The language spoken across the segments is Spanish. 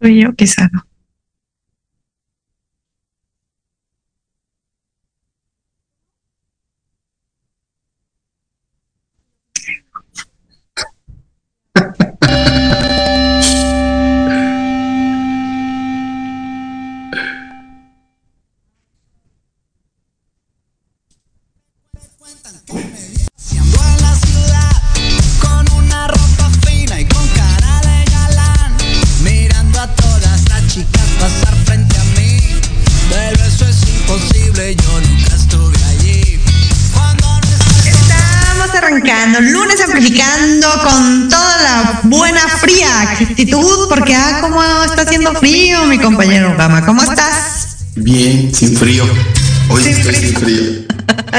Soy yo, quizá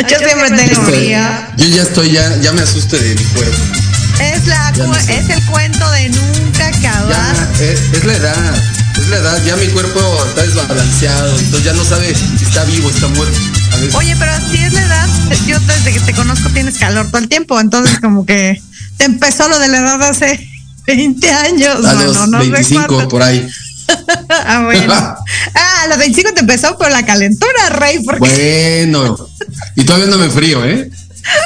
Yo siempre tengo Estoy- frío. yo ya estoy, ya, ya me asusto de mi cuerpo. Es, la, es el cuento de nunca acabar. Ya, es, es la edad, es la edad. Ya mi cuerpo está desbalanceado, entonces ya no sabe si está vivo o está muerto. Oye, pero si es la edad, yo desde que te conozco tienes calor todo el tiempo, entonces como que te empezó lo de la edad hace 20 años, a mano, los no sé 25 cuánto. por ahí. Ah, bueno. Ah, a los 25 te empezó por la calentura, Rey, porque Bueno, y todavía no me frío, ¿eh?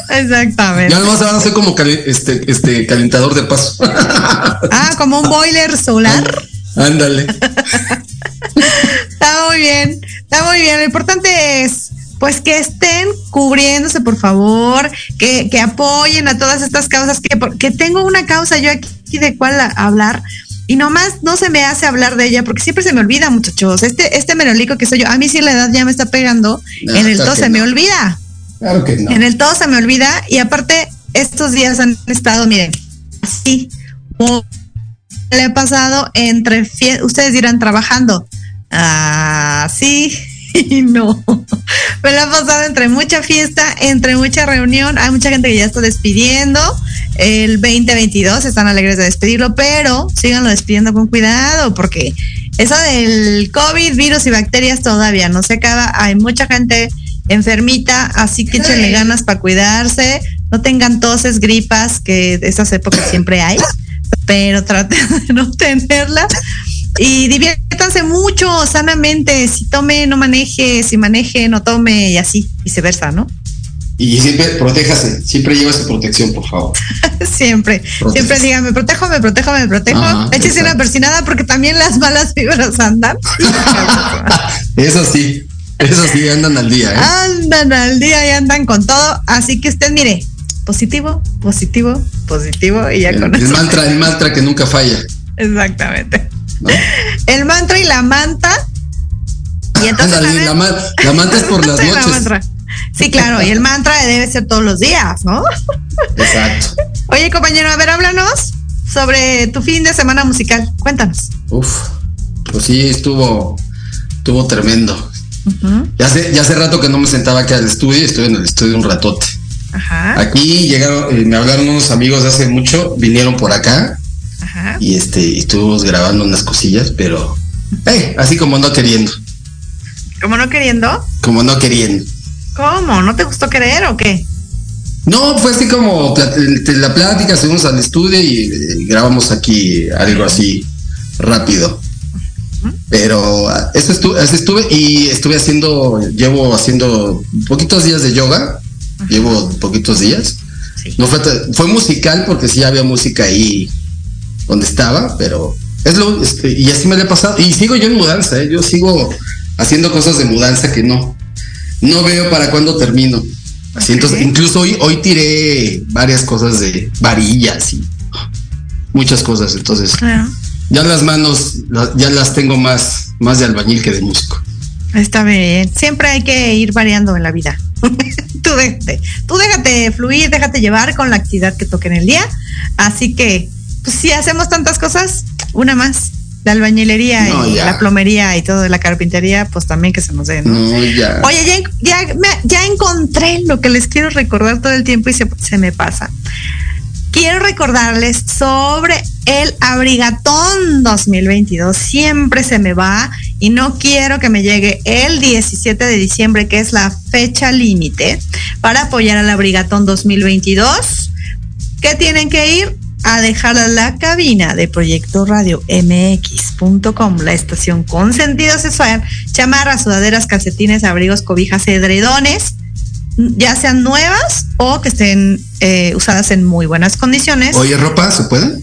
exactamente. Ya nomás ahora soy como cali- este, este calentador de paso. Ah, como un boiler solar. Ándale. Está muy bien, está muy bien. Lo importante es, pues, que estén cubriéndose, por favor, que, que apoyen a todas estas causas, que, que tengo una causa yo aquí de cuál a- hablar. Y nomás no se me hace hablar de ella porque siempre se me olvida, muchachos. Este, este merolico que soy yo, a mí sí la edad ya me está pegando. No, en el claro todo se me olvida. Claro que no. En el todo se me olvida. Y aparte, estos días han estado, miren, así. como le ha pasado entre ustedes dirán trabajando. Ah, sí y no. Me la ha pasado entre mucha fiesta, entre mucha reunión. Hay mucha gente que ya está despidiendo. El 2022 están alegres de despedirlo, pero síganlo despidiendo con cuidado porque eso del COVID, virus y bacterias todavía no se acaba. Hay mucha gente enfermita, así que échenle ganas para cuidarse. No tengan toses, gripas, que de estas épocas siempre hay, pero traten de no tenerlas. Y diviértanse mucho, sanamente. Si tome, no maneje. Si maneje, no tome. Y así, viceversa, ¿no? Y siempre protéjase, siempre lleva su protección, por favor. siempre. Protéjase. Siempre digan, me protejo, me protejo, me protejo. Ajá, Échese una persinada porque también las malas vibras andan. Eso sí, eso sí, andan al día, ¿eh? andan al día y andan con todo. Así que usted, mire, positivo, positivo, positivo. Y ya el, con el eso. mantra, el mantra que nunca falla. Exactamente. El mantra y la manta. Y entonces. Ándale, ¿saben? la, ma- la manta es por las noches. Sí, claro, y el mantra debe ser todos los días, ¿no? Exacto. Oye, compañero, a ver, háblanos sobre tu fin de semana musical. Cuéntanos. Uf, pues sí, estuvo, estuvo tremendo. Ya hace, ya hace rato que no me sentaba aquí al estudio, estuve en el estudio un ratote. Ajá, Aquí llegaron, eh, me hablaron unos amigos de hace mucho, vinieron por acá ajá. y este, y estuvimos grabando unas cosillas, pero eh, así como no queriendo, ¿Cómo no queriendo? como no queriendo. ¿Cómo? ¿No te gustó querer o qué? No, fue así como este, la plática, subimos al estudio y eh, grabamos aquí algo así rápido. Pero ah, eso estuve, eso estuve y estuve haciendo, llevo haciendo poquitos días de yoga, llevo poquitos días. Sí. No fue, fue musical porque sí había música ahí donde estaba, pero es lo, este, y así me lo he pasado. Y sigo yo en mudanza, ¿eh? yo sigo haciendo cosas de mudanza que no, no veo para cuándo termino. Así, entonces, Ok. incluso hoy, hoy tiré varias cosas de varillas y muchas cosas. Entonces, Ah, ya las manos ya las tengo más, más de albañil que de músico. está bien. Siempre hay que ir variando en la vida. tú, déjate, tú déjate fluir, déjate llevar con la actividad que toque en el día. Así que, si hacemos tantas cosas, una más. La albañilería No, y ya. la plomería y todo de la carpintería, pues también que se nos. No, ya. Oye, ya, ya encontré lo que les quiero recordar todo el tiempo y se, se me pasa. quiero recordarles sobre el Abrigatón 2022. Siempre se me va y no quiero que me llegue el 17 de diciembre, que es la fecha límite para apoyar al Abrigatón 2022. ¿Qué tienen que ir? A dejar la cabina de Proyecto Radio MX.com, la estación con sentido sexual, chamarras, sudaderas, calcetines, abrigos, cobijas, edredones, ya sean nuevas o que estén eh, usadas en muy buenas condiciones. Oye, ropa, ¿se puede?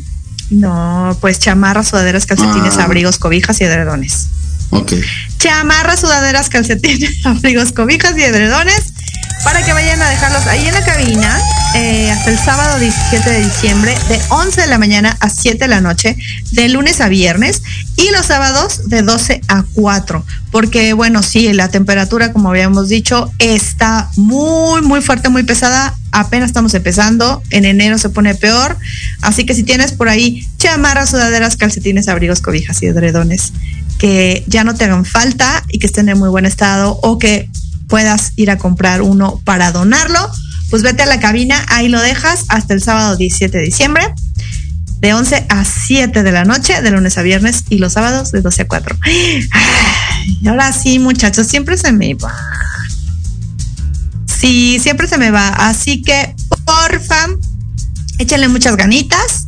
No, pues chamarras, sudaderas, calcetines, Ah. abrigos, cobijas y edredones. Ok. Chamarras, sudaderas, calcetines, abrigos, cobijas y edredones para que vayan a dejarlos ahí en la cabina eh, hasta el sábado 17 de diciembre de 11 de la mañana a 7 de la noche, de lunes a viernes y los sábados de 12 a 4. Porque bueno, sí, la temperatura, como habíamos dicho, está muy, muy fuerte, muy pesada. Apenas estamos empezando, en enero se pone peor. Así que si tienes por ahí chamarras, sudaderas, calcetines, abrigos, cobijas y edredones que ya no te hagan falta y que estén en muy buen estado o que puedas ir a comprar uno para donarlo, pues vete a la cabina, ahí lo dejas hasta el sábado 17 de diciembre, de 11 a 7 de la noche, de lunes a viernes y los sábados de 12 a 4. Ay, ahora sí, muchachos, siempre se me va. Sí, siempre se me va. Así que, porfa, échenle muchas ganitas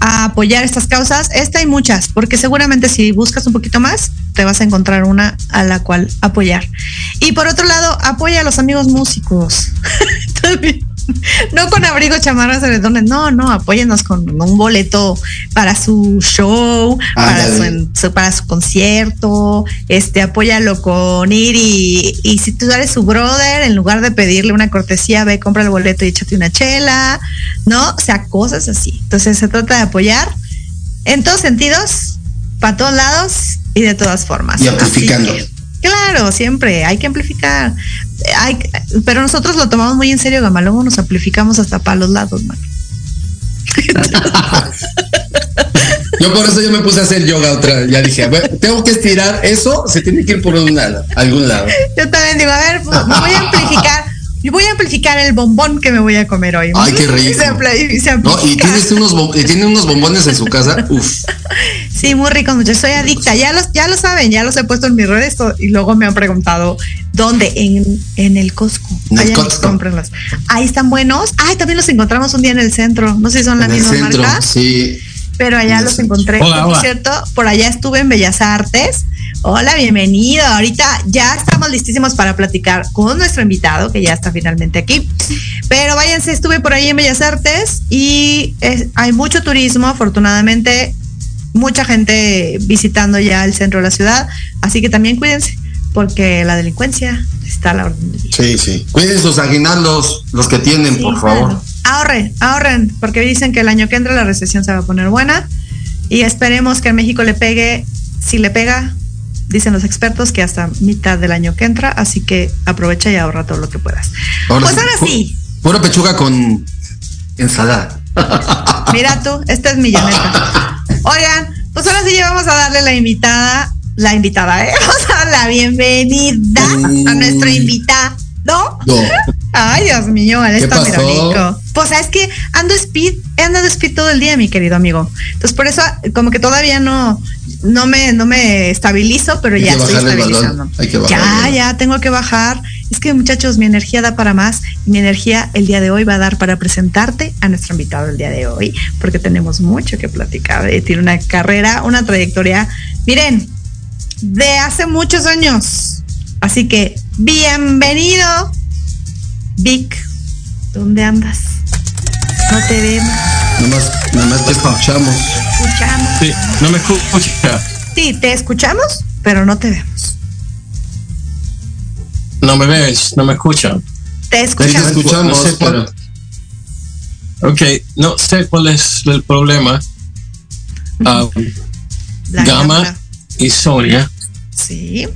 a apoyar estas causas. Esta hay muchas, porque seguramente si buscas un poquito más, te vas a encontrar una a la cual apoyar. Y por otro lado, apoya a los amigos músicos. No con abrigos, chamarras, edredones, no, no, apóyennos con un boleto para su show, para su, Ándale. en- su- para su concierto, este, apóyalo con ir y, y si tú eres su brother, en lugar de pedirle una cortesía, ve, compra el boleto y échate una chela, ¿no? O sea, cosas así. Entonces se trata de apoyar en todos sentidos, para todos lados y de todas formas. Y amplificando. que, claro, siempre hay que amplificar. Hay, pero nosotros lo tomamos muy en serio, Gama. Luego nos amplificamos hasta para los lados, mano. Yo por eso yo me puse a hacer yoga otra. Ya dije, tengo que estirar eso, se tiene que ir por un lado, algún lado. Yo también digo, a ver, pues, me voy a amplificar. Yo voy a amplificar el bombón que me voy a comer hoy. Ay, qué Y rico. se y se No, y tienes unos, tiene unos bombones en su casa. Uf. Sí, muy rico, muchachos. Soy adicta. Ya los, ya lo saben, ya los he puesto en mis redes y luego me han preguntado dónde. En, en el Costco. En el Costco. Ahí están buenos. Ay, también los encontramos un día en el centro. No sé si son la En el misma centro, marca, sí. pero allá los centro. encontré. Hola, Por hola. cierto, por allá estuve en Bellas Artes. Hola, bienvenido. Ahorita ya estamos listísimos para platicar con nuestro invitado, que ya está finalmente aquí. Pero váyanse, estuve por ahí en Bellas Artes y es- hay mucho turismo, afortunadamente, mucha gente visitando ya el centro de la ciudad. Así que también cuídense, porque la delincuencia está a la orden del día. Sí, sí. Cuiden sus aguinaldos, los que tienen, Sí, por favor. Ahorren, ahorren, porque dicen que el año que entra la recesión se va a poner buena y esperemos que en México le pegue, si le pega, dicen los expertos que hasta mitad del año que entra, así que aprovecha y ahorra todo lo que puedas. Ahora pues sí, ahora sí, Pura pechuga con ensalada. mira tú, esta es milloneta. Oigan, pues ahora sí ya vamos a darle la invitada, la invitada, ¿eh? Vamos a dar la bienvenida a nuestro invitado. No. Ay, Dios mío, él ¿Qué está pasó? Pues es que ando speed, he andado speed todo el día, mi querido amigo. Entonces por eso como que todavía no, no me, no me estabilizo, pero Hay ya estoy estabilizando. ya, ya tengo que bajar. Es que muchachos, mi energía da para más. y Mi energía el día de hoy va a dar para presentarte a nuestro invitado el día de hoy, porque tenemos mucho que platicar. Eh, Tiene una carrera, una trayectoria. Miren, de hace muchos años. Así que bienvenido, Vic. ¿Dónde andas? No te vemos, Nomás, nomás te escuchamos. escuchamos. Sí, no me escucha. Sí, te escuchamos, pero no te vemos. No me ves, no me escuchan. Te te escuchamos. escuchamos, No sé pero Ok, no sé cuál es el problema. Ah, La Gama cámara. y Sonia. Sí.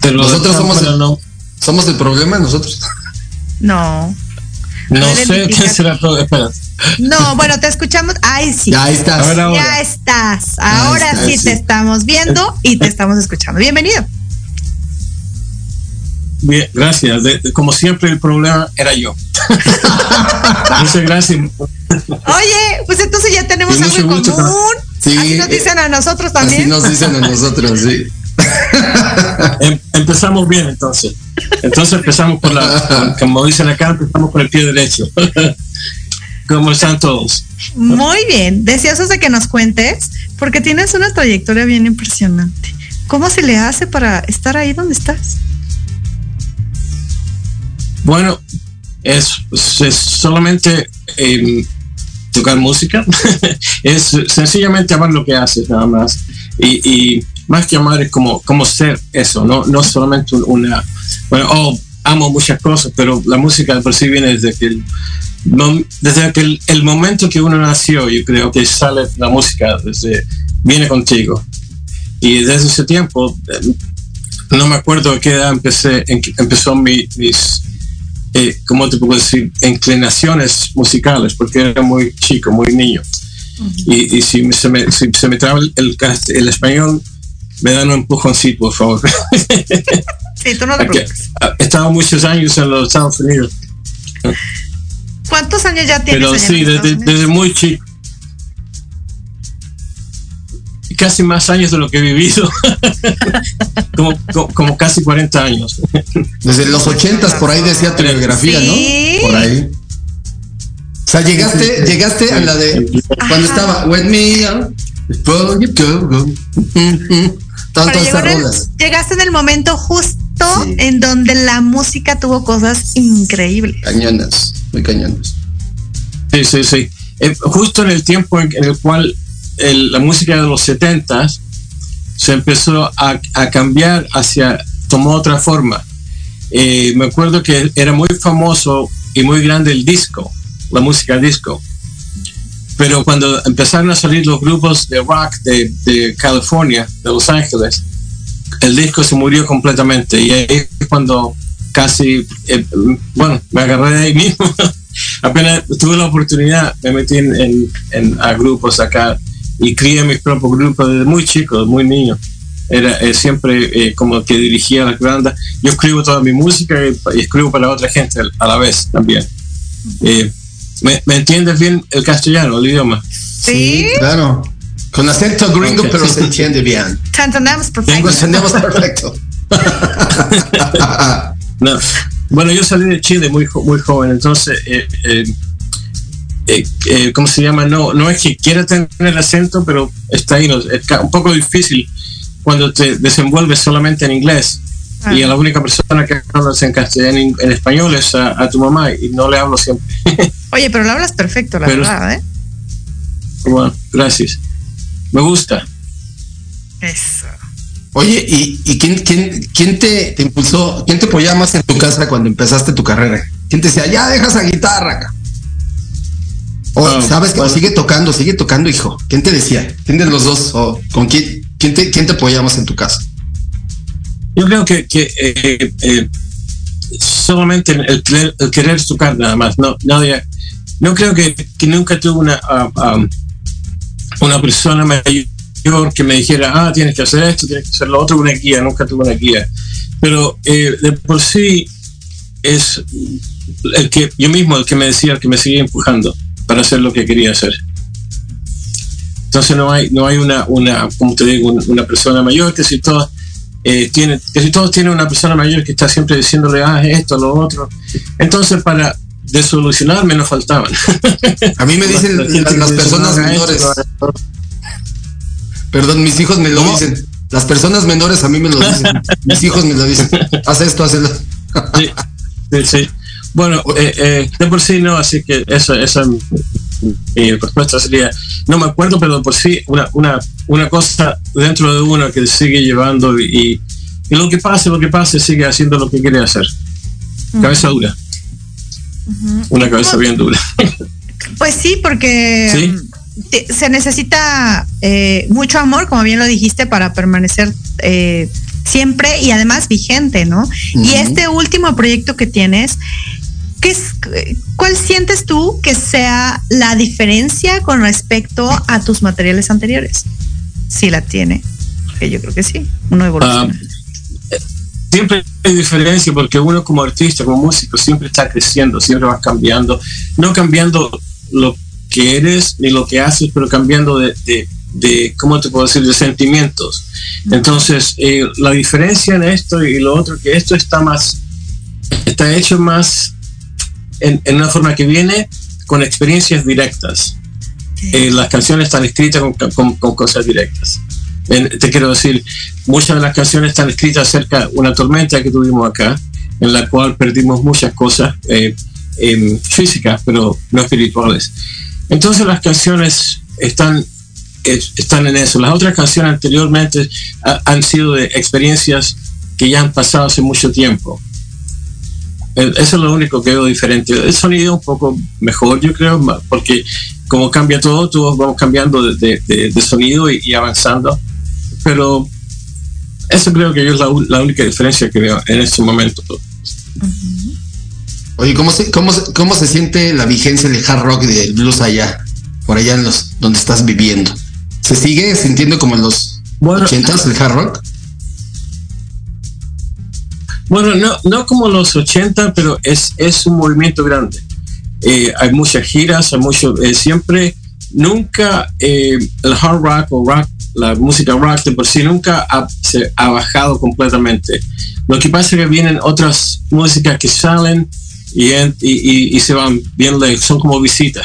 Te lo Nosotros somos pero el- no, somos el problema nosotros. No. no ver, sé qué será el problema. Espera. No, bueno, te escuchamos. Ay, sí. Ya ahí estás. Ahora. Ya estás. Ahora está, sí, sí. te estamos viendo y te estamos escuchando. Bienvenido. Bien, gracias. De- de- como siempre, el problema era yo. Muchas gracias. Oye, pues entonces ya tenemos algo en común. Sí, Así nos dicen a nosotros Así también. nos dicen a nosotros, sí. Em- empezamos bien entonces. Entonces empezamos por la, como dicen acá, empezamos por el pie derecho. ¿Cómo están todos? Muy bien, deseosos de que nos cuentes, porque tienes una trayectoria bien impresionante. ¿Cómo se le hace para estar ahí donde estás? Bueno, es, solamente em, tocar música. es sencillamente amar lo que haces nada más. Y, más que amar es como, como ser eso, no, no solamente un- una... Bueno, oh, amo muchas cosas, pero la música por sí viene desde que el, desde que el, momento que uno nació, yo creo que sale la música, desde, viene contigo. Y desde ese tiempo, eh, no me acuerdo a qué edad empecé, empezó mi, eh, ¿cómo te puedo decir? Inclinaciones musicales, porque era muy chico, muy niño. Y, y si, se, me, si se me traba el, el, español, me dan un empujoncito, por favor. Sí, tú no te preocupes. He estado muchos años en los Estados Unidos, ¿Cuántos años ya tienes? pero sí, desde muy chico. Casi más años de lo que he vivido. como, como, como casi 40 años. Desde los ochentas, por ahí decía tu biografía, Sí. ¿no? Por ahí. O sea, llegaste, llegaste a la de cuando Ajá. estaba With me el- rolas. llegaste en el momento justo Sí. en donde la música tuvo cosas increíbles. Cañonas, muy cañonas. Sí, sí, sí. Eh, justo en el tiempo en el cual el- la música de los 70 se empezó a, a cambiar hacia, tomó otra forma. Eh, me acuerdo que era muy famoso y muy grande el disco, la música disco. Pero cuando empezaron a salir los grupos de rock de, de California, de Los Ángeles, el disco se murió completamente. Y ahí es cuando casi, eh, bueno, me agarré de ahí mismo. Apenas tuve la oportunidad, me metí en, en- en- a grupos acá y crié mis propios grupos desde muy chico, desde muy niño. Era eh, siempre eh, como que dirigía las bandas. Yo escribo toda mi música y, y escribo para otra gente a la vez también. Eh, ¿me, me entiendes bien el castellano, el idioma? Sí, claro. Con acento gringo, Ok. pero se entiende bien. te entendemos perfecto. Entendemos perfecto. No. Bueno, yo salí de Chile muy, jo- muy joven, entonces, eh, eh, ¿cómo se llama? No, no es que quiera tener el acento, pero está ahí. no, Es un poco difícil cuando te desenvuelves solamente en inglés y a la única persona que hablas en castellano, en, en español es a, a tu mamá y no le hablo siempre. Oye, pero lo hablas perfecto, la Pero- verdad, ¿eh? bueno, gracias. Me gusta. Eso. Oye, ¿y, y quién, quién, quién te, te impulsó, quién te apoyaba más en tu casa cuando empezaste tu carrera? ¿Quién te decía, ya deja esa guitarra acá? O, ¿sabes que bueno. Sigue tocando, sigue tocando, hijo. ¿Quién te decía? ¿Quién de los dos? ¿O con quién, quién, te, quién te apoyaba más en tu casa? Yo creo que, que eh, eh, solamente el, querer- el querer tocar nada más. No, nadie, no creo que, que nunca tuve una, ah, ah, una persona mayor que me dijera, ah, tienes que hacer esto, tienes que hacer lo otro, una guía. Nunca tuve una guía. Pero eh, de por sí es el que yo mismo el que me decía, el que me seguía empujando para hacer lo que quería hacer. Entonces no hay, no hay una, una, como te digo, una, persona mayor que si todas eh, tiene, que si todos tienen una persona mayor que está siempre diciéndole, ah, esto, lo otro. Entonces para desolucionarme nos faltaban. A mí me dicen La gente las, personas "No haga esto, menores. no haga esto". Perdón, mis hijos me lo ¿Cómo? dicen. Las personas menores a mí me lo dicen. mis hijos me lo dicen. Haz esto, haz. Sí, sí, sí. Bueno, eh, eh, de por sí no, así que esa, esa mi respuesta sería, no me acuerdo, pero de por sí una, una, una cosa dentro de uno que sigue llevando y, y lo que pase, lo que pase, sigue haciendo lo que quiere hacer. Cabeza dura. Una cabeza bien dura. Pues sí, porque Sí. te- se necesita eh, mucho amor, como bien lo dijiste, para permanecer eh, siempre y además vigente, ¿no? Y este último proyecto que tienes, ¿qué es, ¿cuál sientes tú que sea la diferencia con respecto a tus materiales anteriores? Si la tiene, que yo creo que sí, uno evoluciona. Ah, siempre hay diferencia porque uno como artista, como músico, siempre está creciendo, siempre vas cambiando, no cambiando lo que eres ni lo que haces, pero cambiando de, de, de ¿cómo te puedo decir?, de sentimientos. Entonces, eh, la diferencia en esto y lo otro, que esto está más, está hecho más en, en una forma que viene con experiencias directas. Eh, las canciones están escritas con, con, con cosas directas. En- te quiero decir, muchas de las canciones están escritas acerca de una tormenta que tuvimos acá, en la cual perdimos muchas cosas eh, em, físicas, pero no espirituales. Entonces las canciones están, es- están en eso. Las otras canciones anteriormente ha- han sido de experiencias que ya han pasado hace mucho tiempo. Eh, Eso es lo único que veo diferente. El sonido un poco mejor, yo creo, porque como cambia todo, todos vamos cambiando de, de- de- de sonido y, y avanzando. Pero eso creo que es la, la única diferencia que veo en este momento. Oye, ¿cómo se, cómo, se- ¿cómo se siente la vigencia del hard rock y del blues allá? Por allá en los donde estás viviendo. ¿Se sigue sintiendo como en los Bueno, 80s el hard rock? Bueno, no, no como los 80, pero es, es un movimiento grande. Eh, hay muchas giras, hay mucho, eh, siempre, nunca eh, el hard rock o rock, la música rock de por sí nunca ha, se ha bajado completamente. Lo que pasa es que vienen otras músicas que salen y, en- y, y- y se van bien lejos, son como visitas.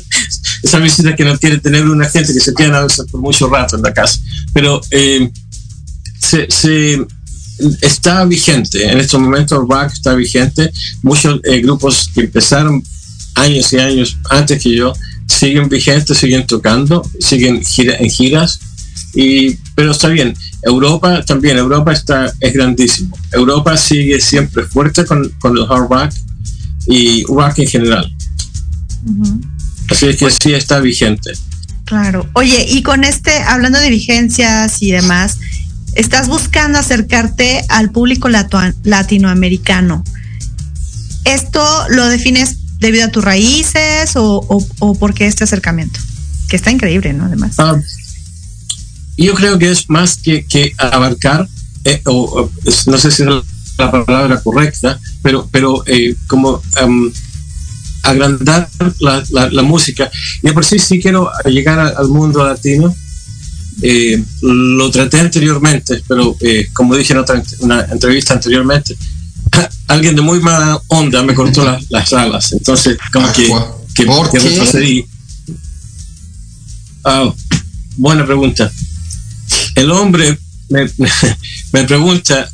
Esas visitas que no quiere tener una gente que se queda a veces por mucho rato en la casa. Pero eh, se, se- está vigente, en estos momentos rock está vigente. Muchos eh, grupos que empezaron años y años antes que yo siguen vigentes, siguen tocando, siguen gira, en giras. Y, pero está bien, Europa también, Europa está, es grandísimo. Europa sigue siempre fuerte con, con el hard rock y rock en general. Así es que sí está vigente. Claro. Oye, y con este, hablando de vigencias y demás, estás buscando acercarte al público latinoamericano. ¿Esto lo defines debido a tus raíces o, o, o por qué este acercamiento? Que está increíble, ¿no? Además. Ah, yo creo que es más que, que abarcar, eh, o, no sé si es la palabra correcta, pero, pero eh, como am, agrandar la, la- la música. Y por sí sí quiero llegar al mundo latino. Eh, lo traté anteriormente, pero eh, como dije en otra una entrevista anteriormente, alguien de muy mala onda me cortó la- las alas. Entonces, como Ah, que, que, ¿Por que qué? retrocedí. Ah, buena pregunta. El hombre me, me pregunta,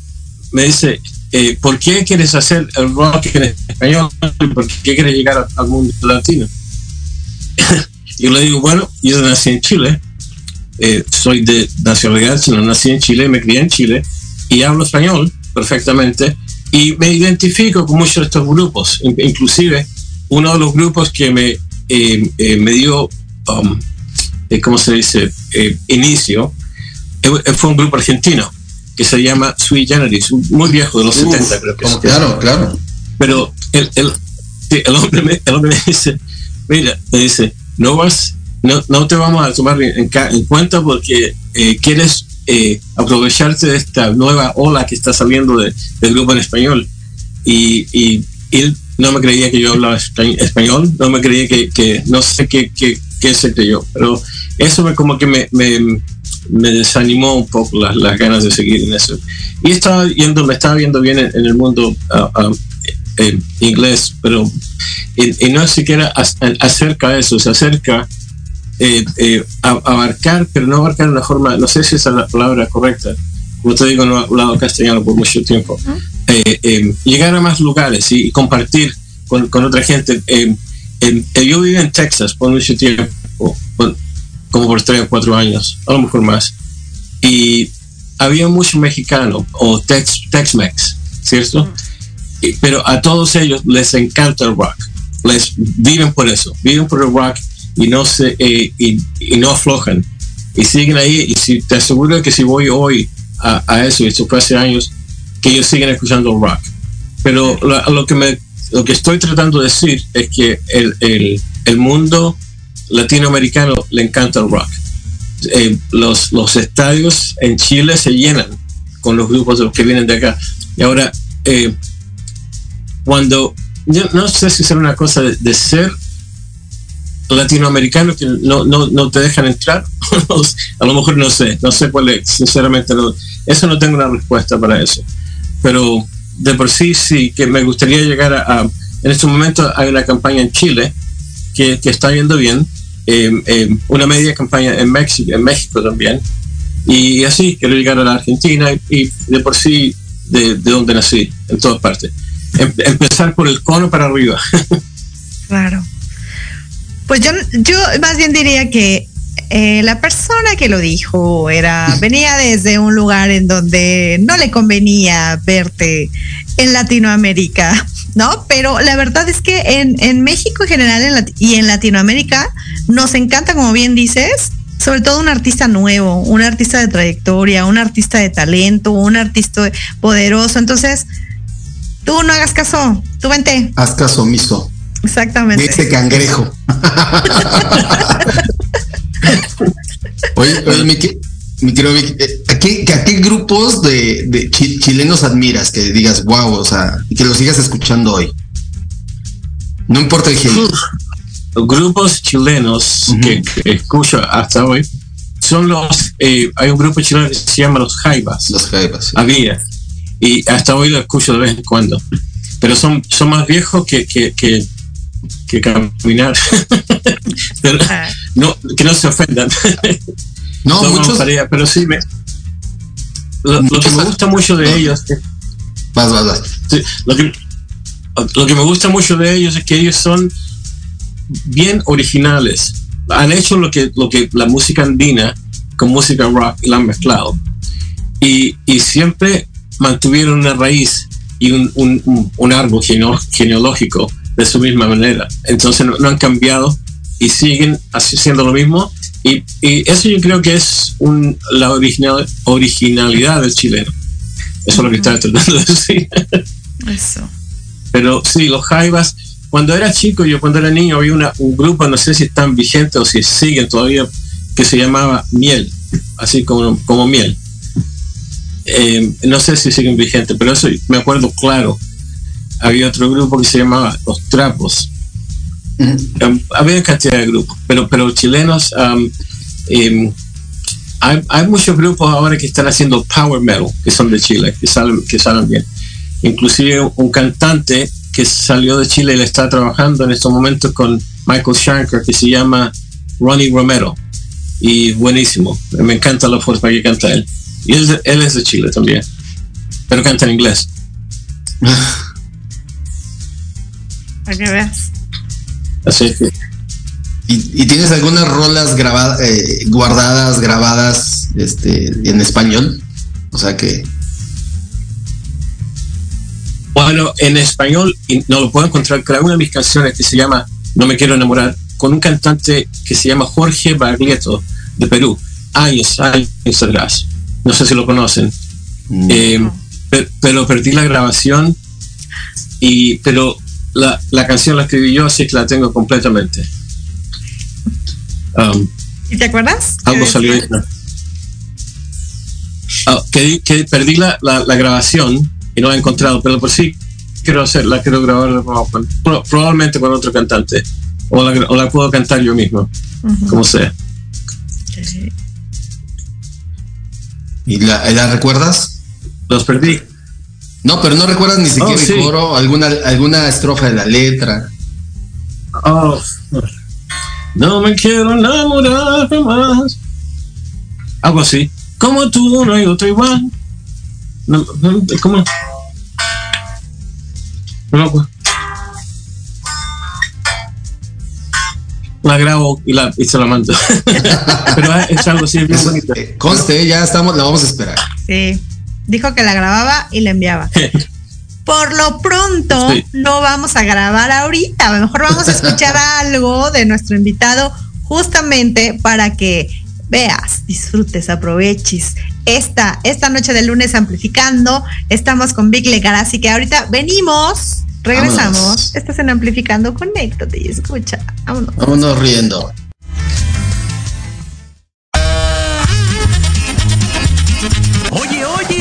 me dice, eh, ¿por qué quieres hacer el rock en español? ¿Por qué quieres llegar al mundo latino? yo le digo, bueno, yo nací en Chile, eh, soy de nacionalidad chilena, nací en Chile, me crié en Chile y hablo español perfectamente y me identifico con muchos de estos grupos, in- inclusive uno de los grupos que me, eh, eh, me dio, um, eh, ¿cómo se dice?, eh, inicio, eh, fue un grupo argentino que se llama Sui Generis, muy viejo, de los Uf, 70 creo que es. claro, claro. Pero el, el, el, hombre me, el hombre me dice, mira, me dice, no vas, no, no te vamos a tomar en, en cuenta porque eh, quieres eh, aprovecharte de esta nueva ola que está saliendo de- del grupo en español. Y, y él no me creía que yo hablaba espa- español, no me creía que, que no sé qué, qué, qué se creyó, pero eso me, como que me, me, desanimó un poco las, las ganas de seguir en eso. Y estaba yendo, me estaba viendo bien en, en el mundo ah, ah, eh, inglés, pero y, y no es siquiera acerca de eso, se acerca eh, eh, abarcar, pero no abarcar de una forma, no sé si esa es la palabra correcta, como te digo, no he hablado castellano por mucho tiempo, eh, eh, llegar a más lugares y, compartir con, con otra gente. Eh, eh, yo viví en Texas por mucho tiempo, por- como por tres o cuatro años, a lo mejor más, y había mucho mexicano o tex, Tex-Mex, ¿cierto? Pero a todos ellos les encanta el rock, les viven por eso, viven por el rock y no se eh, y, y no aflojan. Y siguen ahí y si te aseguro que si voy hoy a, a eso y esto fue hace años que ellos siguen escuchando rock. Pero lo que me lo que estoy tratando de decir es que el, el, el mundo latinoamericano le encanta el rock. Eh, los, los estadios en Chile se llenan con los grupos de los que vienen de acá. Y ahora, eh, cuando, yo no sé si será una cosa de, de ser latinoamericano que no, no, no te dejan entrar, a lo mejor no sé, no sé cuál es, sinceramente no, eso no tengo una respuesta para eso, pero de por sí sí que me gustaría llegar a, a- en este momento hay una campaña en Chile que, que está yendo bien, eh, eh, una media campaña en México, en México también, y así quiero llegar a la Argentina y, y de por sí de, de donde nací, en todas partes. Em- empezar por el cono para arriba. Claro. Pues yo, yo más bien diría que eh, la persona que lo dijo era venía desde un lugar en donde no le convenía verte en Latinoamérica, ¿no? Pero la verdad es que en, en México en general en y en Latinoamérica nos encanta, como bien dices, sobre todo un artista nuevo, un artista de trayectoria, un artista de talento, un artista poderoso. Entonces, tú no hagas caso, tú vente. Haz caso omiso Exactamente. de ese cangrejo. oye, oye, mi, mi querido Vic, eh, ¿a qué, a qué grupos de, de chi- chilenos admiras que digas, wow, o sea, y que los sigas escuchando hoy? No importa el género. grupos chilenos que, que escucho hasta hoy son los eh, hay un grupo chileno que se llama los Jaivas Los jaivas. había y hasta hoy lo escucho de vez en cuando pero son son más viejos que que, que, que caminar Pero no que no se ofendan No, No muchos. gustaría, pero sí me lo, lo que me gusta mucho de ellos Vas, vas, vas. Sí, lo, que, lo que me gusta mucho de ellos es que ellos son bien originales. Han hecho lo que, lo que la música andina con música rock y la han mezclado. Y, y siempre mantuvieron una raíz y un, un, un- un árbol genealógico de su misma manera. Entonces no, no han cambiado y siguen haciendo lo mismo. Y, y eso yo creo que es un, la original, originalidad del chileno. Eso es lo que estaba tratando de decir. eso. Pero sí, los Jaivas, cuando era chico, yo cuando era niño, había una, un grupo, no sé si están vigentes o si siguen todavía, que se llamaba Miel, así como, como Miel. Eh, no sé si siguen vigentes, pero eso me acuerdo claro. Había otro grupo que se llamaba Los Trapos. Um, había cantidad de grupos, pero, pero chilenos, um, em, hay, hay muchos grupos ahora que están haciendo power metal, que son de Chile, que salen, que salen bien. Inclusive un cantante que salió de Chile y le está trabajando en estos momentos con Michael Shanker, que se llama Ronnie Romero. Y buenísimo, me encanta la forma que canta él. Y él, él es de Chile también, pero canta en inglés. Para que veas. Así que ¿Y, y tienes algunas rolas grabadas, eh, guardadas, grabadas este, en español? O sea que. Bueno, en español, y no lo puedo encontrar, creo una de mis canciones que se llama No me quiero enamorar, con un cantante que se llama Jorge Baglietto, de Perú, años, años atrás. No sé si lo conocen. mm, Eh, pe- pero perdí la grabación, y, pero la, la canción la escribí yo, así que la tengo completamente. Um, ¿Y te acuerdas? algo ¿Qué salió ahí. Ah, que, que perdí la, la, la grabación y no la he encontrado, pero por sí quiero hacerla, quiero grabarla con- pro- probablemente con otro cantante. O la, o la puedo cantar yo mismo, como sea. ¿Y la, la recuerdas? Los perdí. No, pero no recuerdas ni siquiera Oh, sí. el coro, alguna, alguna estrofa de la letra. Oh, no me quiero enamorar jamás. Algo así. Como tú, no hay otro igual. No, no, ¿Cómo? No me acuerdo. La grabo y, la, y se la mando. Pero es algo así, bien Eso, bonito. eh, conste, ya estamos, la vamos a esperar. Sí. Dijo que la grababa y la enviaba. Por lo pronto, Sí. no vamos a grabar ahorita. A lo mejor vamos a escuchar algo de nuestro invitado justamente para que veas, disfrutes, aproveches esta, esta noche de lunes amplificando. Estamos con Vic Legar, así que ahorita venimos, regresamos. Vámonos. Estás en amplificando, conéctate y escucha. Vámonos. Vámonos riendo.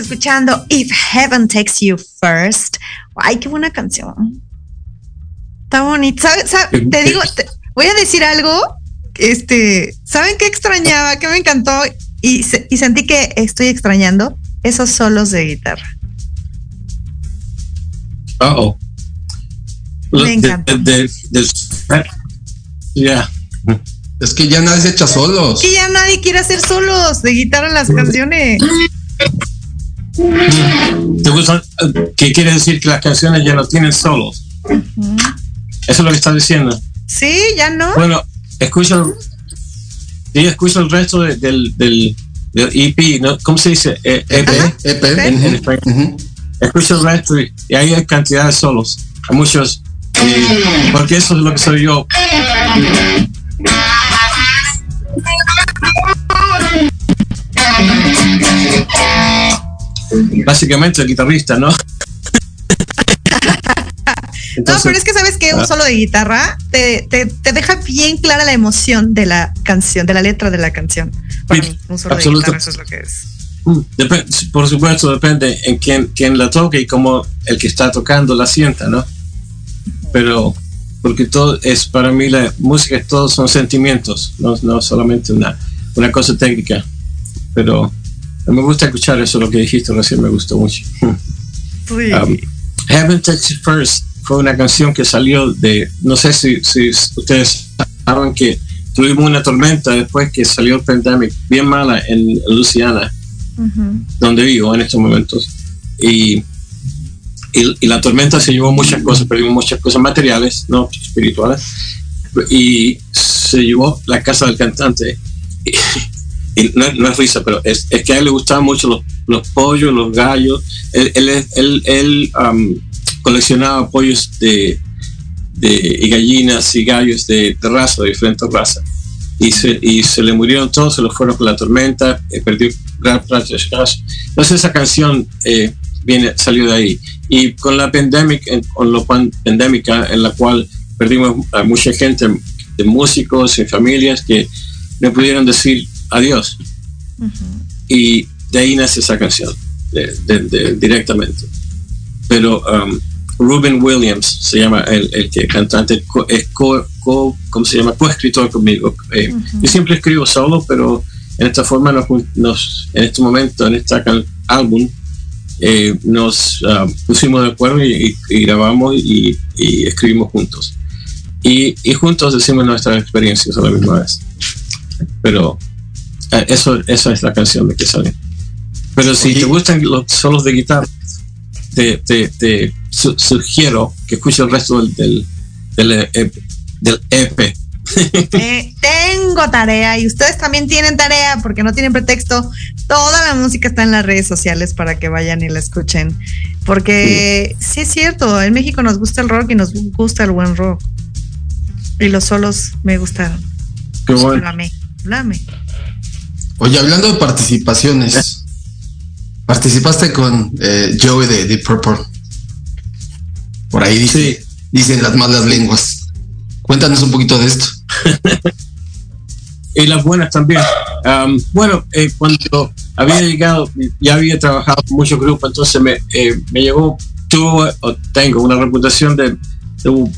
Escuchando If Heaven Takes You First. Ay, qué buena canción. Está bonito. ¿Sabe- sabe- te digo, te- voy a decir algo. Este, ¿saben qué extrañaba? Que me encantó y, se- y sentí que estoy extrañando esos solos de guitarra. Uh oh. Me encanta. Ya. Es que ya nadie se echa solos. Que ya nadie quiere hacer solos de guitarra en las canciones. ¿Te gustan? ¿Qué quiere decir que las canciones ya no tienen solos? Eso es lo que estás diciendo. Sí, ya no. Bueno, escucha, sí, escucha el resto de- del, del, del EP, ¿no? ¿cómo se dice? Eh, EP. Ajá. EP. En- en. Escucha el resto y, y ahí hay cantidad de solos. Hay muchos. eh, porque eso es lo que soy yo. Básicamente el guitarrista, ¿no? no, pero es que sabes que un ah. solo de guitarra te, te, te deja bien clara la emoción de la canción, de la letra de la canción. Para Sí, mí, un solo absoluto. de guitarra, eso es lo que es. Mm, Dep- por supuesto, depende en quién, quién la toque y cómo el que está tocando la sienta, ¿no? Pero, porque todo es, para mí, la música, todos son sentimientos, no, no solamente una, una cosa técnica. Pero me gusta escuchar eso, lo que dijiste recién, me gustó mucho. Sí. Um, Heaven It First fue una canción que salió de, no sé si, si ustedes saben que tuvimos una tormenta después que salió el pandemic bien mala en Luisiana Ujú. donde vivo en estos momentos. Y, y, y la tormenta se llevó muchas cosas, perdimos muchas cosas materiales, no espirituales, y se llevó la casa del cantante. Y, no, no es risa, pero es, es que a él le gustaban mucho los, los pollos, los gallos. Él, él, él, él, um, coleccionaba pollos de, de, y gallinas y gallos de, de raza, de diferentes razas. Y se, y se le murieron todos, se los fueron con la tormenta, eh, perdió gran parte de su casa. Entonces esa canción eh, viene, salió de ahí. Y con la pandemic, en- con la pan- pandémica en la cual perdimos a mucha gente, de músicos y familias que no pudieron decir adiós. Y de ahí nace esa canción, de- de- de- directamente. Pero um, Ruben Williams se llama el, el que cantante, co- es co, co- ¿cómo se llama? Co-escritor conmigo. Eh, Yo siempre escribo solo, pero en esta forma, nos, nos- en este momento, en este álbum, eh, nos ah, pusimos de acuerdo y, y- y grabamos y, y escribimos juntos. Y, juntos decimos nuestras experiencias a la misma vez. Pero eso, esa es la canción de que sale. Pero si Oye. te gustan los solos de guitarra, te, te, te su- sugiero que escuches el resto del, del, del, EP, del E EP. Eh, tengo tarea y ustedes también tienen tarea porque no tienen pretexto. Toda la música está en las redes sociales para que vayan y la escuchen. Porque sí, es cierto, en México nos gusta el rock y nos gusta el buen rock. Y los solos me gustaron. Qué bueno. Háblame, háblame. Oye, hablando de participaciones, participaste con eh, Joey de Deep Purple. Por ahí dice, Sí. dicen las malas lenguas. Cuéntanos un poquito de esto. y las buenas también. Am, bueno, eh, cuando había llegado, ya había trabajado con muchos grupos, entonces me, eh, me llegó, tuve o tengo una reputación de, de un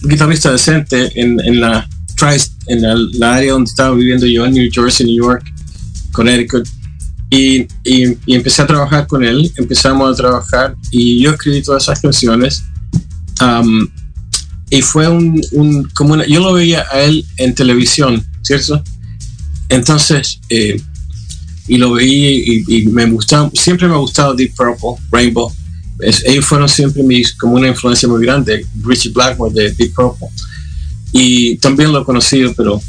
guitarrista decente en, en la en la, la área donde estaba viviendo yo, en New Jersey, New York, Connecticut. Y, y, y empecé a trabajar con él, empezamos a trabajar y yo escribí todas esas canciones. Am, y fue un, un como una- yo lo veía a él en televisión, ¿cierto? Entonces, eh, y lo veí y, y me gustaba, siempre me ha gustado Deep Purple, Rainbow. Es- ellos fueron siempre mis, como una influencia muy grande, Richie Blackmore de Deep Purple. Y también lo he conocido, pero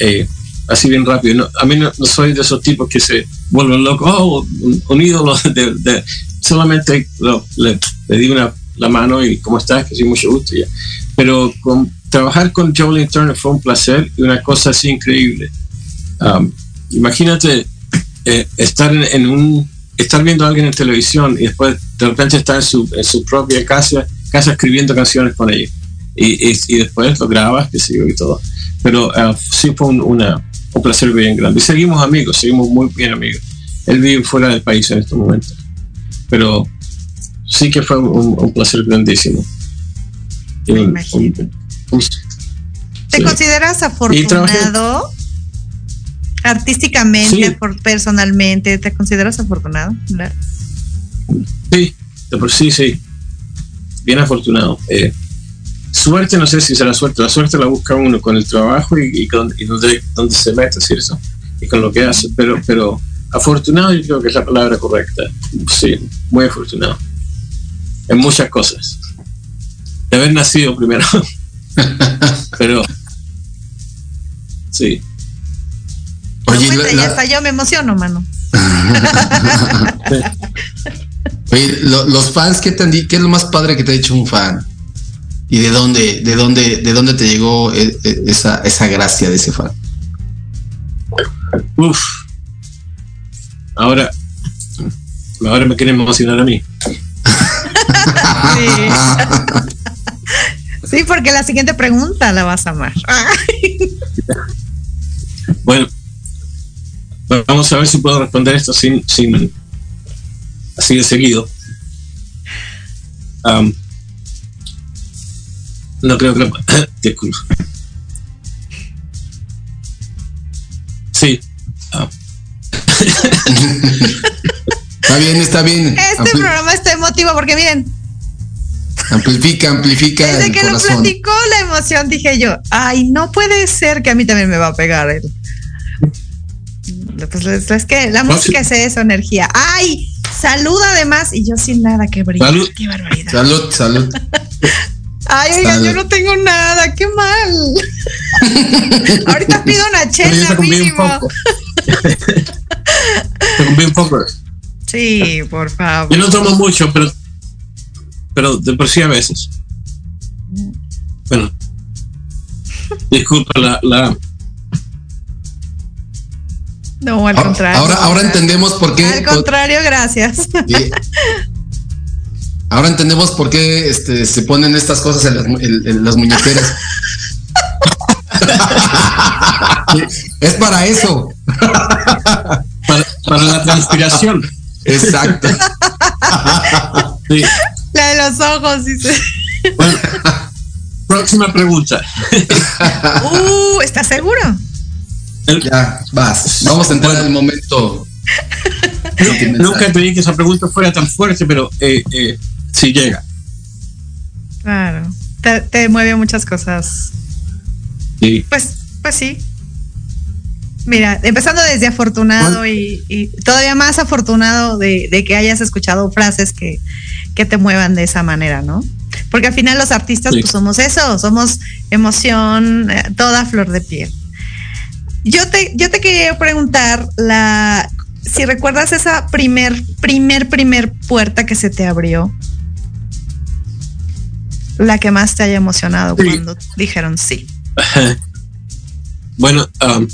eh, así bien rápido. No, a mí no, no soy de esos tipos que se vuelven locos, oh, un, un ídolo, de, de- solamente lo- le, le di una, la mano y cómo estás, que sí, mucho gusto. Ya. Pero con, trabajar con Jolene Turner fue un placer y una cosa así increíble. Um, imagínate eh, estar en, en un estar viendo a alguien en televisión y después de repente estar en su, en su propia casa, casa escribiendo canciones con ella. Y, y, y después lo grabas, que sé yo, y todo. Pero uh, sí fue un, una, un placer bien grande. Y seguimos amigos, seguimos muy bien amigos. Él vive fuera del país en estos momentos. Pero sí que fue un, un placer grandísimo. Me Un- imagino. un- un- ¿Te sí. consideras afortunado? Artísticamente, Sí. por- personalmente, ¿te consideras afortunado? Sí, de por sí, sí. Bien afortunado. Eh, suerte, no sé si será suerte. La suerte la busca uno con el trabajo y, y con y donde, donde se mete, ¿cierto? Y con lo que hace. Pero, pero afortunado yo creo que es la palabra correcta. Sí, muy afortunado. En muchas cosas. De haber nacido primero. pero... Sí. Oye, la- ya la- hasta yo me emociono, mano. oye, lo- los fans, ¿qué, te han ¿qué es lo más padre que te ha hecho un fan? ¿Y de dónde, de dónde, de dónde te llegó eh, eh, esa, esa gracia de ese fan? Uf. Ahora... Ahora me quieren emocionar a mí. Sí, porque la siguiente pregunta la vas a amar. Bueno, vamos a ver si puedo responder esto sin, sin así de seguido. Am, no creo que lo- disculpa. Sí. ah, Está bien, está bien. Este Ampli- programa está emotivo porque miren, amplifica, amplifica desde el que lo platicó la emoción dije yo, ay, no puede ser que a mí también me va a pegar él. Pues es, que la No, música es eso, energía. Ay, saluda además y yo sin nada que brillar. Salud. Qué barbaridad. Salud, salud. Ay, oigan, yo no tengo nada, qué mal. Ahorita pido una chela mínimo. te comí un poco. Sí, por favor. Yo no tomo mucho, pero pero de por sí a veces. Bueno. Disculpa la, la No, al Ahora, contrario. ahora, ahora entendemos por qué. Al contrario, gracias. Sí. Ahora entendemos por qué este, se ponen estas cosas en las, en- en las muñequeras. es para eso. para, para la transpiración. Exacto. Sí. La de los ojos, dice. Bueno, próxima pregunta. Uh, ¿estás seguro? El- Ya, vas. Vamos a entrar al momento. sentimental. Nunca pedí que esa pregunta fuera tan fuerte, pero eh, eh, sí llega. Claro. Te, te mueve muchas cosas. Sí. Pues, pues sí. Mira, empezando desde afortunado y, y todavía más afortunado de, de que hayas escuchado frases que, que te muevan de esa manera, ¿no? Porque al final los artistas Sí. pues somos eso, somos emoción, eh, toda flor de piel. Yo te, yo te quería preguntar la, si recuerdas esa primer, primer, primer puerta que se te abrió, la que más te haya emocionado Sí. cuando dijeron sí. Bueno, um,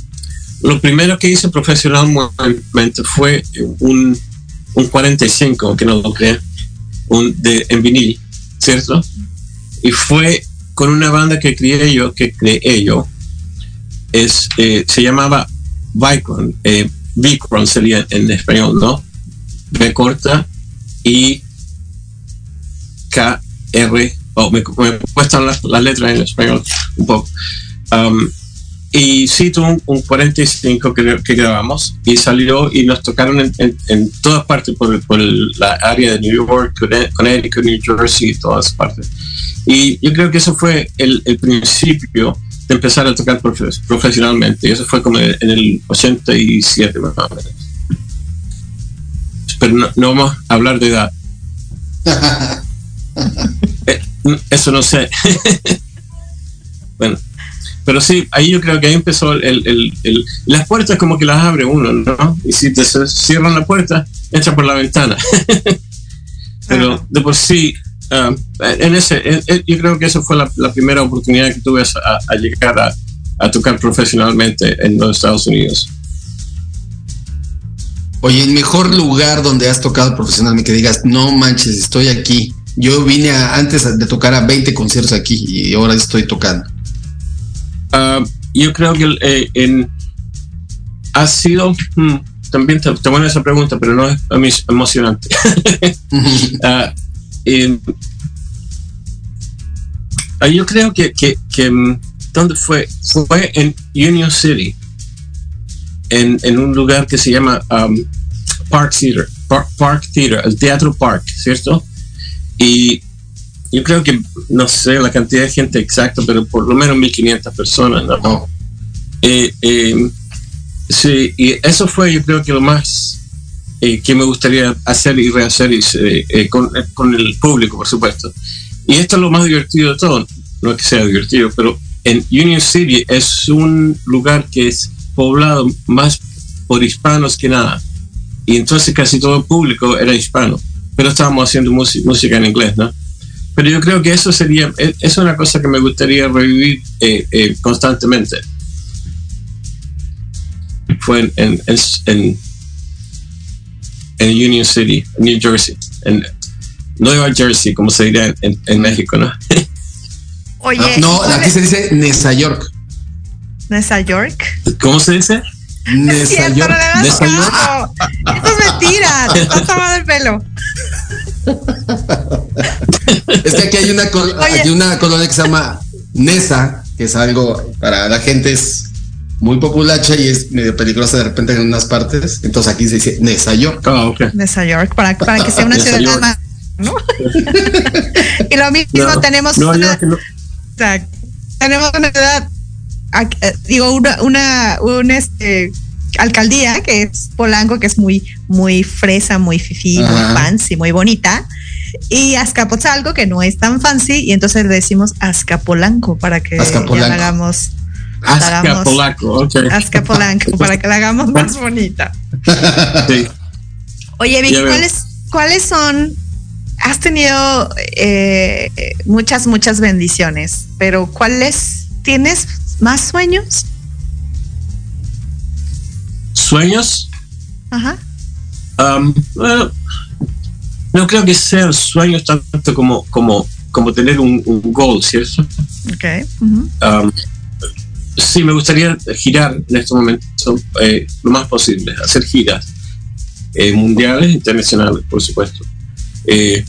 lo primero que hice profesionalmente fue un, un 45, aunque no lo crean, un de, en vinil, ¿cierto? Y fue con una banda que creé yo, que creé yo, es, eh, se llamaba Vicron, eh, Vicron sería en español, ¿no? B corta y K R oh, me, me cuestan las, las letras en español un poco. Um, y sí, tuvo un, un 45 que, que grabamos y salió y nos tocaron en, en- en todas partes, por, por la área de New York, Conne- Connecticut, New Jersey, todas partes. Y yo creo que eso fue el, el principio de empezar a tocar profe- profesionalmente. Y eso fue como en el 87 más o menos. Pero no, no vamos a hablar de edad. Eh, Eso no sé. bueno, pero sí, ahí yo creo que ahí empezó el, el- el- las puertas como que las abre uno, ¿no? Y si te cierran la puerta, entra por la ventana. pero de por sí, ah, en ese, en- yo creo que esa fue la, la primera oportunidad que tuve a, a llegar a, a tocar profesionalmente en los Estados Unidos. Oye, el mejor lugar donde has tocado profesionalmente que digas, no manches, estoy aquí. Yo vine a- antes de tocar a 20 conciertos aquí y ahora estoy tocando. Ah, yo creo que eh, en, ha sido, hmm, también te, te buena esa pregunta, pero no es a mí es emocionante. Ah, en- Ah, yo creo que, que, que, mm, ¿dónde fue? Fue en Union City, en, en un lugar que se llama um, Park Theater, Park, Park Theater, el Teatro Park, ¿cierto? Y yo creo que, no sé la cantidad de gente exacta, pero por lo menos 1500 personas, ¿no? Eh, eh, sí, y eso fue yo creo que lo más eh, que me gustaría hacer y rehacer y, eh, eh, con, eh, con el público, por supuesto. Y esto es lo más divertido de todo, no es que sea divertido, pero en Union City es un lugar que es poblado más por hispanos que nada. Y entonces casi todo el público era hispano, pero estábamos haciendo música, música en inglés, ¿no? Pero yo creo que eso sería, es es una cosa que me gustaría revivir eh, eh, constantemente fue en, en, en, Union City, New Jersey, en Nueva Jersey, como se diría en, en México, ¿no? Oye, no, aquí se dice Nesa York. Nueva York. ¿Cómo se dice? Nesa Cierto, York. no le Nesa York. caso. Esto es mentira. Te estás tomando el pelo. Es que aquí hay una, Oye. una colonia que se llama Nesa, que es algo para la gente es muy populacha y es medio peligrosa de repente en unas partes. Entonces aquí se dice Nesa York. Ah, ok. Nueva York para, para que sea una ciudad York. más. ¿no? y lo mismo No, tenemos una, York, no. Exacto. tenemos una ciudad, digo, una, una un, este, alcaldía que es Polanco, que es muy, muy fresa, muy fifí, muy fancy, muy bonita. Y Azcapotzalco, que no es tan fancy, y entonces le decimos Azcapolanco para que ya Azcapolanco. la hagamos Azca hagamos- Polaco, ok. Azcapolanco, para que la hagamos más bonita. Sí. Oye, Vicky. ¿cuáles, ¿cuáles son? Has tenido eh, muchas, muchas bendiciones, pero ¿cuáles tienes más sueños? ¿Sueños? Ajá. Um, bueno, no creo que sean sueños tanto como, como, como tener un, un goal, ¿cierto? Ok. Um, sí, me gustaría girar en este momento eh, lo más posible, hacer giras eh, mundiales, internacionales, por supuesto. Eh,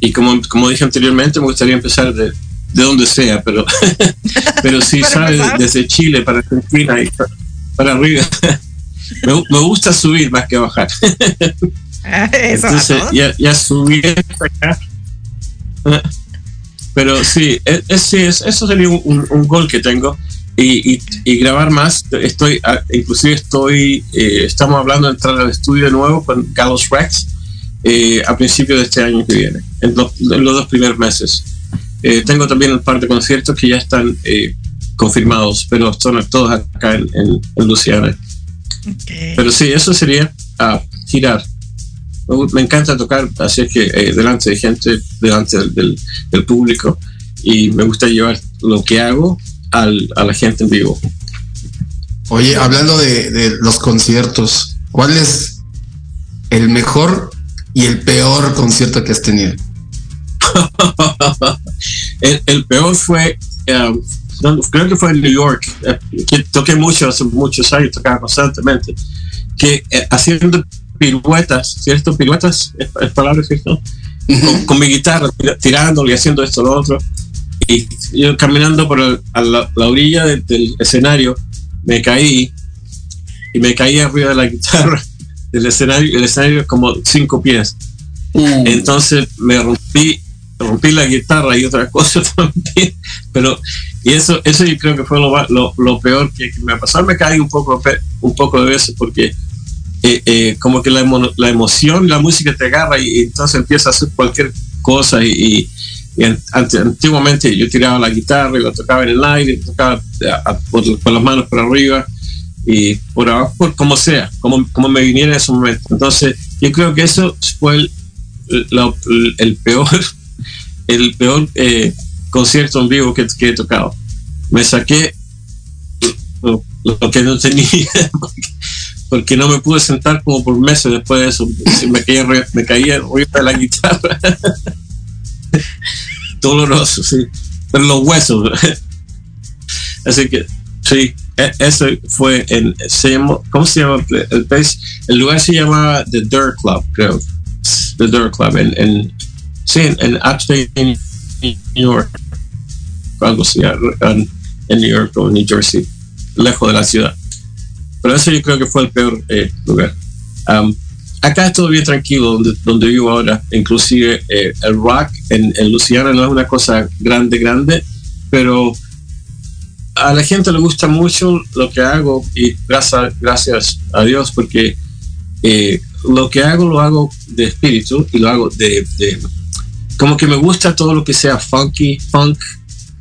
y como, como dije anteriormente, me gustaría empezar de, de donde sea, pero, pero sí, empezar. Desde Chile para Argentina y pa- para arriba. me, me gusta subir más que bajar. Eso, a Entonces, ya, ya subí hasta acá. Pero sí, es, es- sí, es- eso sería un, un- un gol que tengo. Y, y- y grabar más. Estoy, ah, inclusive estoy, eh, estamos hablando de entrar al estudio de nuevo con Carlos Rex eh, a principios de este año que viene, en los, en los dos primeros meses. Eh, tengo también un par de conciertos que ya están eh, confirmados, pero son todos acá en, en- en Luciana. Pero sí, eso sería ah, girar. Me, encanta tocar, así es que eh, delante de gente, delante del, del- del público, y me gusta llevar lo que hago al, a la gente en vivo. Oye, hablando de, de los conciertos, ¿cuál es el mejor y el peor concierto que has tenido? el, el peor fue, no, creo que fue en New York, eh, que toqué mucho hace muchos años, tocaba constantemente, que eh, haciendo piruetas, ¿cierto? Piruetas es, es palabra, ¿cierto? con, con mi guitarra, tirándole haciendo esto, lo otro. Y yo caminando por el- a la, la orilla de- del escenario, me caí y me caí arriba de la guitarra del escenario. El escenario es como cinco pies. Entonces me rompí, rompí la guitarra y otras cosas también. Pero, y eso, eso yo creo que fue lo, lo, lo peor que, que me pasó. Me caí un poco, un poco de veces porque eh, eh, como que la, emo- la emoción, la música te agarra y, entonces empieza a hacer cualquier cosa y, antiguamente yo tiraba la guitarra y la tocaba en el aire, tocaba por, por las manos por arriba y por abajo, por como sea, como, como me viniera en ese momento. Entonces yo creo que eso fue el peor, el peor eh, concierto en vivo que, he tocado. Me saqué lo, que no tenía porque, no me pude sentar como por meses después de eso. Me caía, me caía de la guitarra. Doloroso, sí. Pero los huesos. Así que, sí, e- eso fue en. Se llamó, ¿Cómo se llama? El, place- el lugar se llamaba The Dirt Club, creo. The Dirt Club, en, en, sí, en, Upstate New York. algo así, en, en New York o New Jersey, lejos de la ciudad. Pero eso yo creo que fue el peor eh, lugar. Um, acá es todo bien tranquilo donde, donde vivo ahora. Inclusive eh, el rock en, en Luciana no es una cosa grande, grande, pero a la gente le gusta mucho lo que hago y gracias, gracias a Dios porque eh, lo que hago lo hago de espíritu y lo hago de- como que me gusta todo lo que sea funky, funk,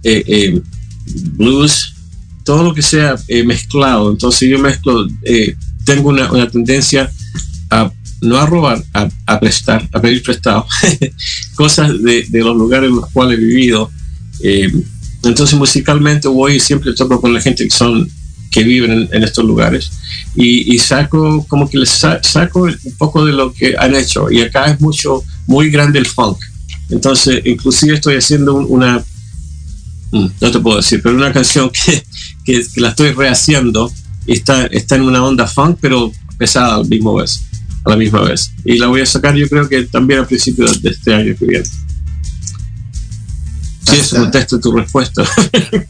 eh, eh, blues, todo lo que sea eh, mezclado. Entonces yo mezclo, eh, tengo una, una tendencia a no a robar, a, a prestar, a pedir prestado cosas de, de los lugares en los cuales he vivido. Eh, entonces musicalmente voy y siempre toco con la gente que son que viven en, en estos lugares y, y saco como que les sa- saco un poco de lo que han hecho y acá es mucho muy grande el funk entonces inclusive estoy haciendo un- una mm, no te puedo decir pero una canción que, que, que la estoy rehaciendo y está, está en una onda funk pero pesada al mismo vez a la misma vez y la voy a sacar yo creo que también a principios de este año que viene si eso Hasta- contesta tu respuesta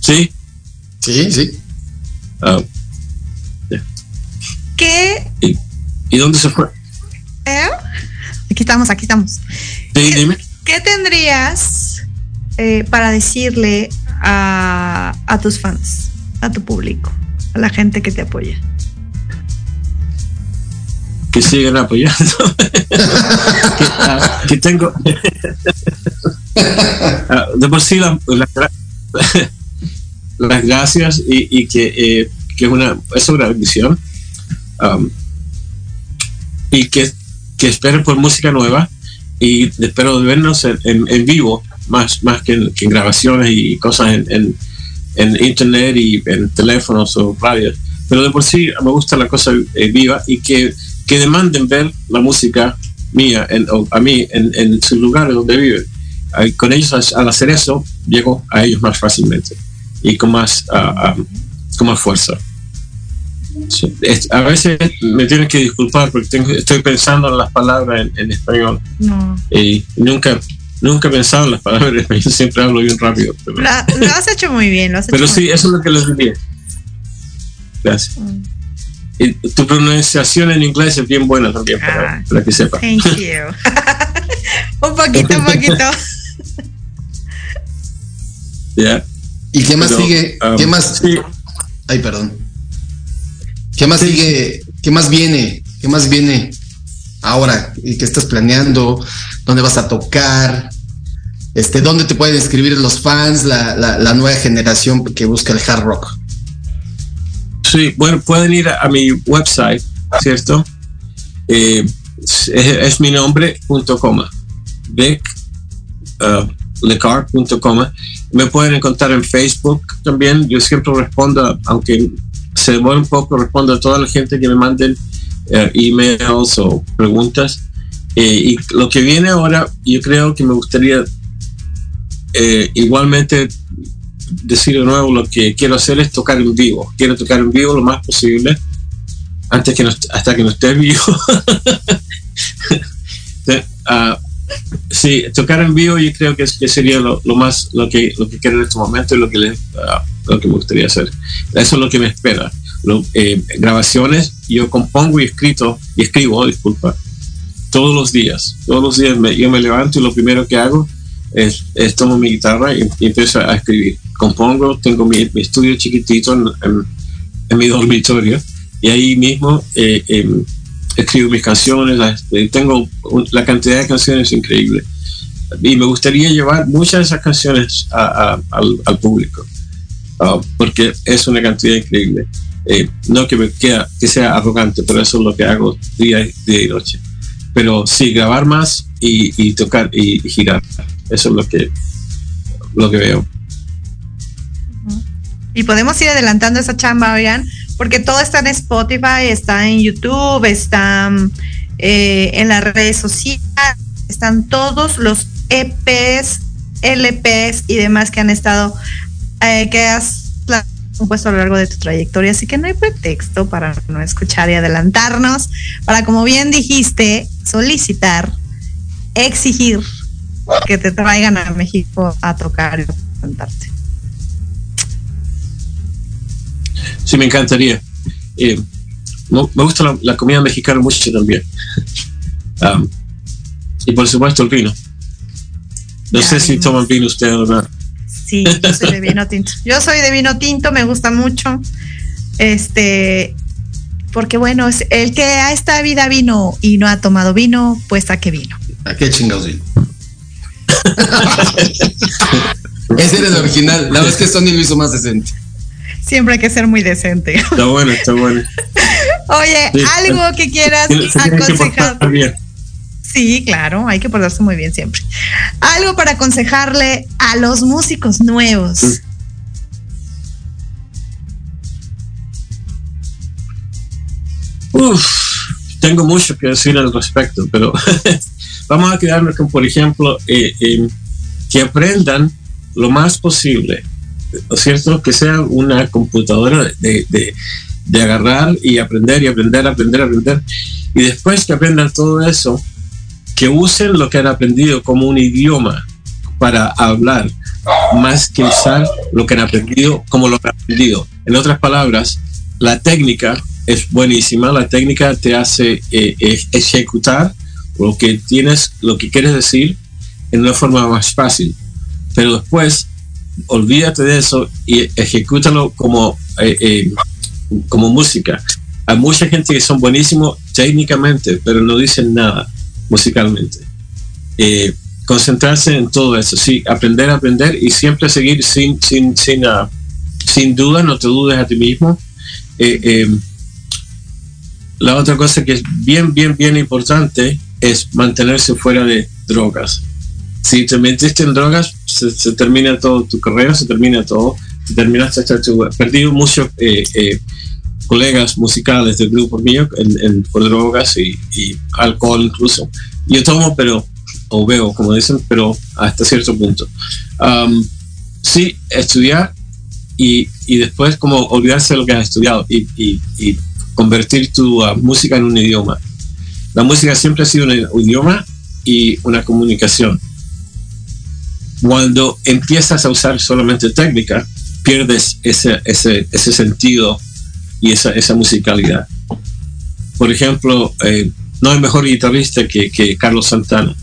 sí Sí, sí. Ah, ¿Qué? ¿y, ¿y dónde se fue? eh? Aquí estamos, aquí estamos. Sí, dime. ¿Qué tendrías eh, para decirle a, a tus fans, a tu público, a la gente que te apoya? que sigan apoyando. que, ah, que tengo. Ah, de por sí, la- la gra- las gracias y, y que, eh, que es una, es una bendición. Um, y que, que esperen por música nueva y espero vernos en, en- vivo, más, más que, en, grabaciones y cosas en, internet y en teléfonos o radios. Pero de por sí me gusta la cosa eh, viva y que, que demanden ver la música mía en, o a mí en, en sus lugares donde viven. Con ellos, al- hacer eso, llego a ellos más fácilmente y con más, ah, con más fuerza. Sí. Es- a veces me tienen que disculpar porque tengo- estoy pensando en las palabras en, en español No. y nunca nunca he pensado en las palabras en español, siempre hablo bien rápido. Pero, Lo, lo has hecho muy bien, lo has hecho pero muy sí, eso es lo que les diría. Gracias. Mm. Y tu pronunciación en inglés es bien buena también, para, Ah. para que sepa. Thank you. un poquito, un poquito. Ya. ¿Y qué más Pero, sigue? um, ¿Qué más? sí. Ay, perdón. ¿Qué más Sí. sigue? ¿Qué más viene? ¿Qué más viene ahora? ¿Y qué estás planeando? ¿Dónde vas a tocar? Este, ¿dónde te pueden escribir los fans, la, la, la nueva generación que busca el hard rock? Sí, bueno, pueden ir a, a mi website, ¿cierto? Eh, es, es mi nombre, punto coma. Vic, uh, lecar, punto coma. Me pueden encontrar en Facebook también. Yo siempre respondo, aunque se demora un poco, respondo a toda la gente que me manden eh, emails o preguntas. Eh, y lo que viene ahora, yo creo que me gustaría eh, igualmente decir de nuevo lo que quiero hacer es tocar en vivo. Quiero tocar en vivo lo más posible antes que no, hasta que no esté vivo. Ah, sí, tocar en vivo yo creo que, que sería lo, lo más lo que lo que quiero en este momento y lo que le, ah, lo que me gustaría hacer. Eso es lo que me espera. Eh, grabaciones, yo compongo y escrito y escribo, disculpa, todos los días. Todos los días me- yo me levanto y lo primero que hago es, tomo mi guitarra y, empiezo a escribir. Compongo, tengo mi, estudio chiquitito en, mi dormitorio y ahí mismo eh, em, escribo mis canciones. eh, tengo la cantidad de canciones increíble y me gustaría llevar muchas de esas canciones al, al público ah, porque es una cantidad increíble. Eh, no que me queda que sea arrogante, pero eso es lo que hago día, y noche. Pero sí, grabar más y, tocar y, girar. Eso es lo que, lo que veo. Y podemos ir adelantando esa chamba, oigan, porque todo está en Spotify, está en YouTube, está eh, en las redes sociales, están todos los EPs, LPs y demás que han estado, eh, que has compuesto a lo largo de tu trayectoria. Así que no hay pretexto para no escuchar y adelantarnos, para, como bien dijiste, solicitar, exigir que te traigan a México a tocar y a presentarte. Sí, me encantaría. Eh, me gusta la, la comida mexicana mucho también. Um, y por supuesto el vino. No Ya sé si toman vino ustedes o no. Sí, yo soy de vino tinto. Yo soy de vino tinto, me gusta mucho. Este, porque bueno, es el que a esta vida vino y no ha tomado vino, pues a qué vino. ¿A qué chingados vino? Ese era el original. La verdad es que Sony lo hizo más decente. Siempre hay que ser muy decente. Está bueno, está bueno. Oye, Sí. algo que quieras que aconsejar. Sí, claro, hay que portarse muy bien siempre. Algo para aconsejarle a los músicos nuevos. Mm. Uf, tengo mucho que decir al respecto, pero vamos a quedarnos con, por ejemplo, eh, eh, que aprendan lo más posible, ¿no es cierto? Que sea una computadora de, de- de agarrar y aprender y aprender, aprender, aprender. Y después que aprendan todo eso, que usen lo que han aprendido como un idioma para hablar, más que usar lo que han aprendido como lo han aprendido. En otras palabras, la técnica es buenísima, la técnica te hace eh, ejecutar lo que tienes, lo que quieres decir en una forma más fácil. Pero después, olvídate de eso y ejecútalo como, eh, eh, como música. Hay mucha gente que son buenísimos técnicamente, pero no dicen nada musicalmente. Eh, concentrarse en todo eso, sí, aprender aprender y siempre seguir sin, sin, sin, ah, sin duda, no te dudes a ti mismo. Eh, eh, la otra cosa que es bien, bien, bien importante es mantenerse fuera de drogas. Si te metiste en drogas, se, se termina todo tu carrera, se termina todo, te terminaste hasta tu... Perdí muchos eh, eh, colegas musicales del grupo mío en, en- por drogas y, y alcohol incluso. Yo tomo, pero, o veo, como dicen, pero hasta cierto punto. Um, sí, estudiar y, y después como olvidarse de lo que has estudiado y, y- convertir tu uh, música en un idioma. La música siempre ha sido un idioma y una comunicación. Cuando empiezas a usar solamente técnica, pierdes ese, ese, ese sentido y esa, esa musicalidad. Por ejemplo, eh, no hay mejor guitarrista que, que Carlos Santana.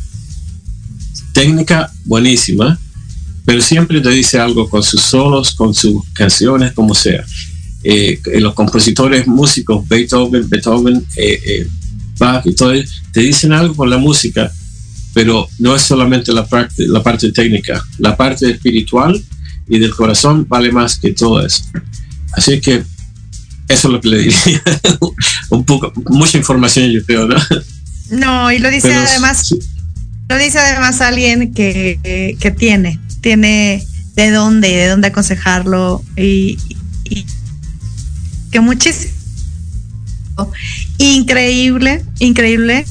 Técnica buenísima, pero siempre te dice algo con sus solos, con sus canciones, como sea. Eh, los compositores músicos, Beethoven, Beethoven, eh, eh, Bach y todo, te dicen algo con la música, pero no es solamente la parte, la parte técnica, la parte espiritual y del corazón vale más que todo eso. Así que eso es lo que le diría. Un poco, mucha información yo creo, ¿no? No, y lo dice Pero además, sí, lo dice además alguien que, que- tiene, tiene de dónde y de dónde aconsejarlo y, y que muchísimo increíble, increíble.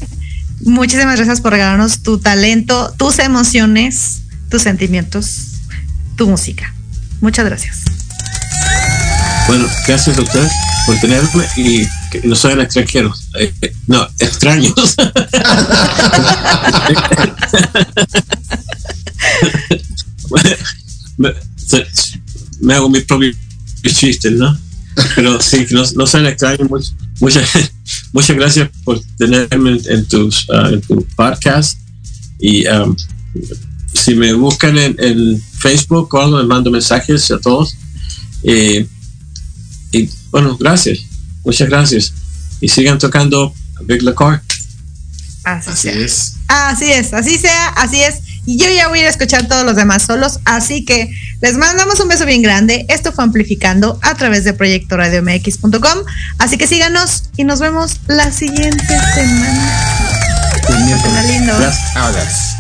Muchísimas gracias por regalarnos tu talento, tus emociones, tus sentimientos, tu música. Muchas gracias. Bueno, gracias ustedes por tenerme y que no sean extranjeros. Eh, no, extraños. me, hago mis propios chistes, ¿no? Pero sí, no, no sean extraños. Much- muchas, muchas gracias por tenerme en, tus, en tu podcast. Y um, si me buscan en, en Facebook o algo, les mando mensajes a todos. Eh, y bueno, gracias. Muchas gracias. Y sigan tocando Big Car. Así, Así es. Así es, así sea, así es. Y yo ya voy a ir a escuchar todos los demás solos, así que les mandamos un beso bien grande. Esto fue Amplificando a través de proyectoradiomx.com. Así que síganos y nos vemos la siguiente semana. Está lindo. Gracias,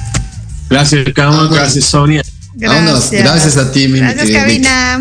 gracias Carlos. Gracias, Sonia. Vámonos. Gracias a ti, mi Gracias. Cabina.